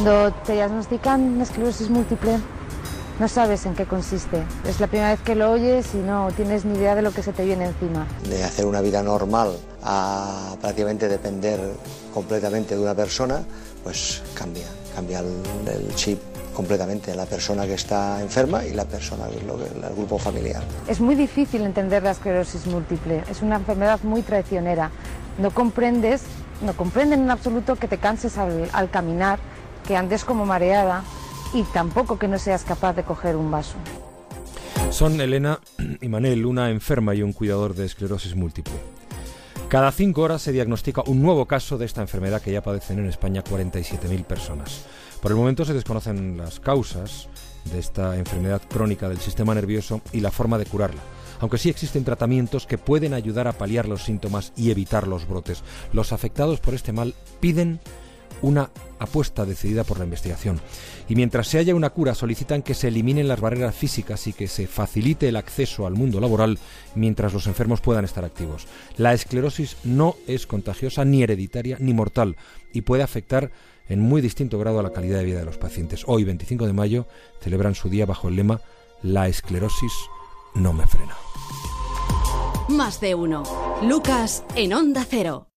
Cuando te diagnostican esclerosis múltiple, no sabes en qué consiste. Es la primera vez que lo oyes y no tienes ni idea de lo que se te viene encima. De hacer una vida normal a prácticamente depender completamente de una persona, pues cambia, cambia el, chip completamente la persona que está enferma y la persona, el grupo familiar. Es muy difícil entender la esclerosis múltiple, es una enfermedad muy traicionera. No comprendes, no comprenden en absoluto que te canses al, al caminar, que andes como mareada, y tampoco que no seas capaz de coger un vaso. Son Elena y Manel, una enferma y un cuidador de esclerosis múltiple. Cada cinco horas se diagnostica un nuevo caso de esta enfermedad que ya padecen en España 47.000 personas. Por el momento se desconocen las causas de esta enfermedad crónica del sistema nervioso y la forma de curarla aunque sí existen tratamientos que pueden ayudar a paliar los síntomas y evitar los brotes. Los afectados por este mal piden una apuesta decidida por la investigación. Y mientras se haya una cura, solicitan que se eliminen las barreras físicas y que se facilite el acceso al mundo laboral mientras los enfermos puedan estar activos. La esclerosis no es contagiosa, ni hereditaria, ni mortal, y puede afectar en muy distinto grado a la calidad de vida de los pacientes. Hoy, 25 de mayo, celebran su día bajo el lema La esclerosis no me frena. Más de uno. Lucas en Onda Cero.